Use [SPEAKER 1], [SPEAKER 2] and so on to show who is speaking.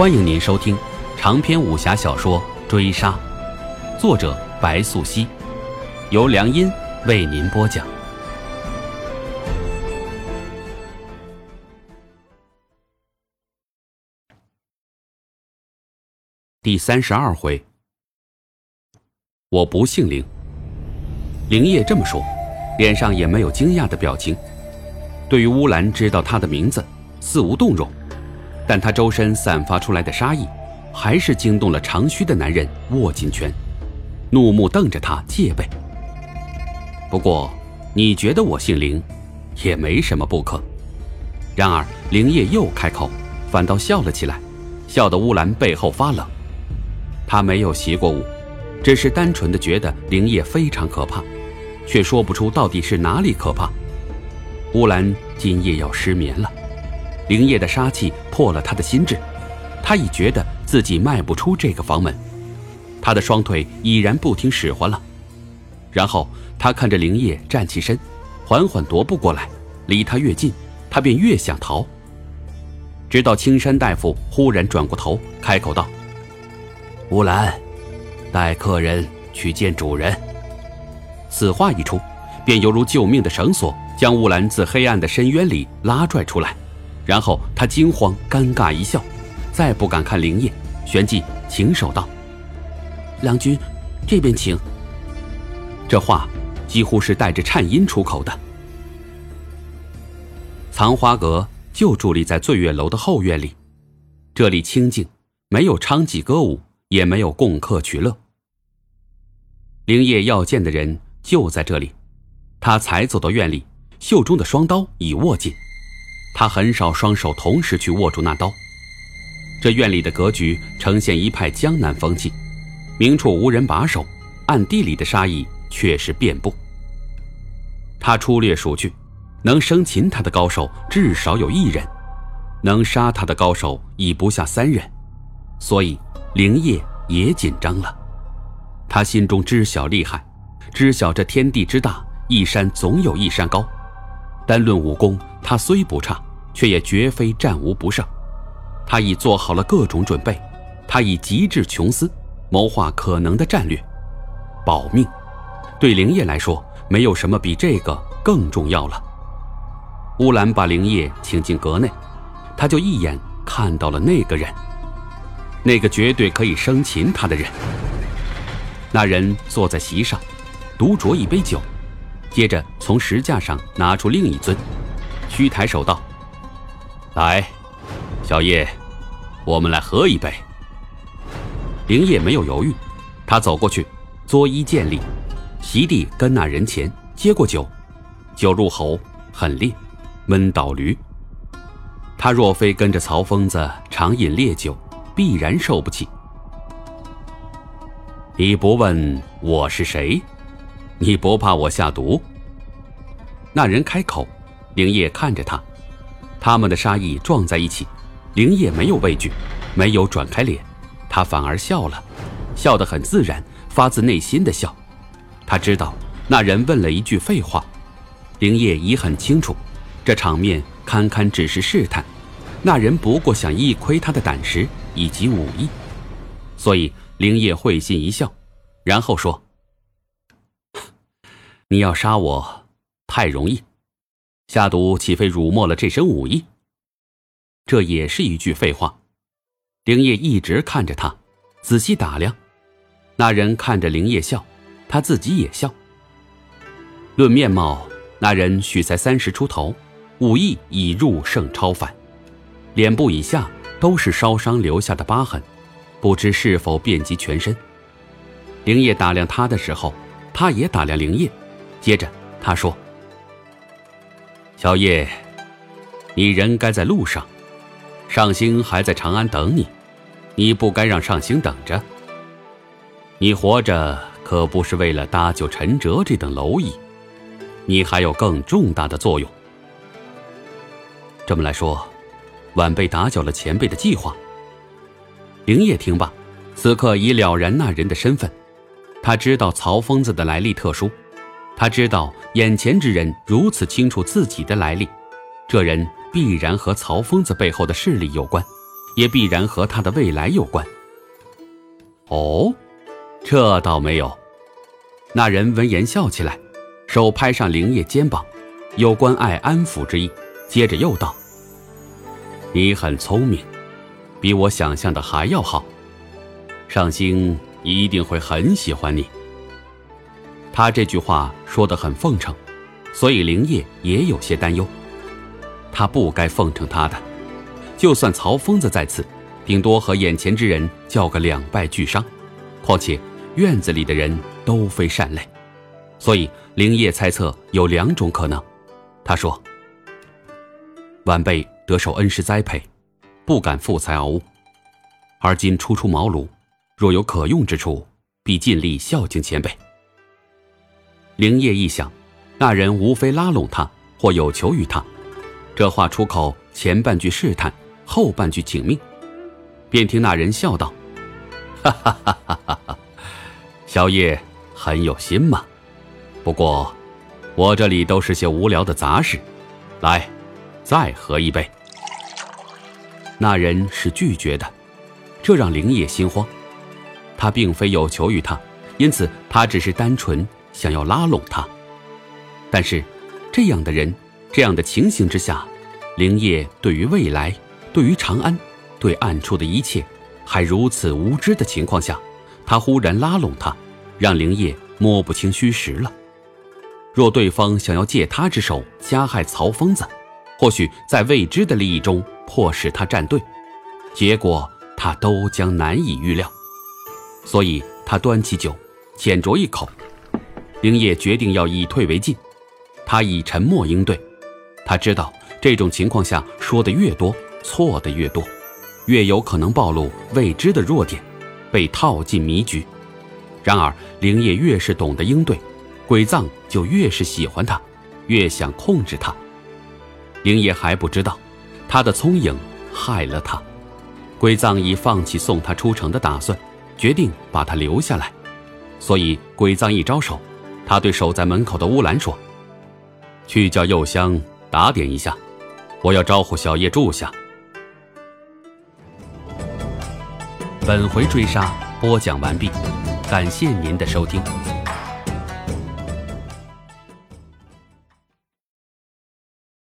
[SPEAKER 1] 欢迎您收听长篇武侠小说《追杀》，作者白素熙，由良音为您播讲。第三十二回，我不姓林。林业这么说，脸上也没有惊讶的表情。对于乌兰知道他的名字，似无动容。但他周身散发出来的杀意，还是惊动了长须的男人，握紧拳，怒目瞪着他，戒备。不过，你觉得我姓林，也没什么不可。然而，林业又开口，反倒笑了起来，笑得乌兰背后发冷。他没有习过武，只是单纯的觉得林业非常可怕，却说不出到底是哪里可怕。乌兰今夜要失眠了。林叶的杀气破了他的心智，他已觉得自己迈不出这个房门，他的双腿已然不听使唤了。然后他看着灵叶站起身，缓缓踱步过来，离他越近，他便越想逃。直到青山大夫忽然转过头，开口道：“乌兰，带客人去见主人。”此话一出，便犹如救命的绳索，将乌兰自黑暗的深渊里拉拽出来。然后他惊慌尴尬一笑，再不敢看灵叶，旋即请手道：“
[SPEAKER 2] 郎君，这边请。”
[SPEAKER 1] 这话几乎是带着颤音出口的。藏花阁就伫立在醉月楼的后院里，这里清静，没有娼妓歌舞，也没有供客取乐。灵叶要见的人就在这里，他才走到院里，袖中的双刀已握紧。他很少双手同时去握住那刀。这院里的格局呈现一派江南风气，明处无人把守，暗地里的杀意却是遍布。他粗略数去，能生擒他的高手至少有一人，能杀他的高手已不下三人，所以灵叶也紧张了。他心中知晓厉害，知晓这天地之大，一山总有一山高。单论武功，他虽不差，却也绝非战无不胜。他已做好了各种准备，他已极致穷思，谋划可能的战略。保命，对灵叶来说，没有什么比这个更重要了。乌兰把灵叶请进阁内，他就一眼看到了那个人，那个绝对可以生擒他的人。那人坐在席上，独酌一杯酒。接着从石架上拿出另一尊，虚抬手道：“来，小叶，我们来喝一杯。”灵叶没有犹豫，他走过去，作揖见礼，席地跟那人前接过酒，酒入喉很烈，闷倒驴。他若非跟着曹疯子常饮烈酒，必然受不起。你不问我是谁？你不怕我下毒？那人开口，灵叶看着他，他们的杀意撞在一起，灵叶没有畏惧，没有转开脸，他反而笑了，笑得很自然，发自内心的笑。他知道那人问了一句废话，灵叶已很清楚，这场面堪堪只是试探，那人不过想一窥他的胆识以及武艺，所以灵叶会心一笑，然后说。你要杀我，太容易。下毒岂非辱没了这身武艺？这也是一句废话。灵叶一直看着他，仔细打量。那人看着灵叶笑，他自己也笑。论面貌，那人许才三十出头，武艺已入圣超凡，脸部以下都是烧伤留下的疤痕，不知是否遍及全身。灵叶打量他的时候，他也打量灵叶。接着他说：“小叶，你人该在路上，上星还在长安等你，你不该让上星等着。你活着可不是为了搭救陈哲这等蝼蚁，你还有更重大的作用。这么来说，晚辈打搅了前辈的计划。”灵叶听罢，此刻已了然那人的身份，他知道曹疯子的来历特殊。他知道眼前之人如此清楚自己的来历，这人必然和曹疯子背后的势力有关，也必然和他的未来有关。哦，这倒没有。那人闻言笑起来，手拍上灵叶肩膀，有关爱安抚之意。接着又道：“你很聪明，比我想象的还要好。上星一定会很喜欢你。”他这句话说得很奉承，所以灵业也有些担忧。他不该奉承他的，就算曹疯子在此，顶多和眼前之人叫个两败俱伤。况且院子里的人都非善类，所以灵业猜测有两种可能。他说。晚辈得受恩师栽培，不敢负财熬物，而今初出茅庐，若有可用之处，必尽力孝敬前辈。灵叶一想，那人无非拉拢他或有求于他，这话出口前半句试探，后半句请命，便听那人笑道：“哈哈哈哈哈哈，小叶很有心嘛。不过，我这里都是些无聊的杂事，来。”再喝一杯。那人是拒绝的，这让灵叶心慌。他并非有求于他，因此他只是单纯想要拉拢他。但是，这样的人，这样的情形之下，灵业对于未来，对于长安，对暗处的一切，还如此无知的情况下，他忽然拉拢他，让灵业摸不清虚实了。若对方想要借他之手加害曹疯子，或许在未知的利益中迫使他站队，结果他都将难以预料。所以他端起酒，浅酌一口。灵业决定要以退为进，他以沉默应对。他知道这种情况下说的越多，错的越多，越有可能暴露未知的弱点，被套进迷局。然而灵业越是懂得应对，鬼藏就越是喜欢他，越想控制他。灵业还不知道，他的聪颖害了他。鬼藏已放弃送他出城的打算，决定把他留下来。所以鬼藏一招手，他对守在门口的乌兰说：“去叫柚香打点一下，我要招呼小叶住下。”本回追杀播讲完毕，感谢您的收听。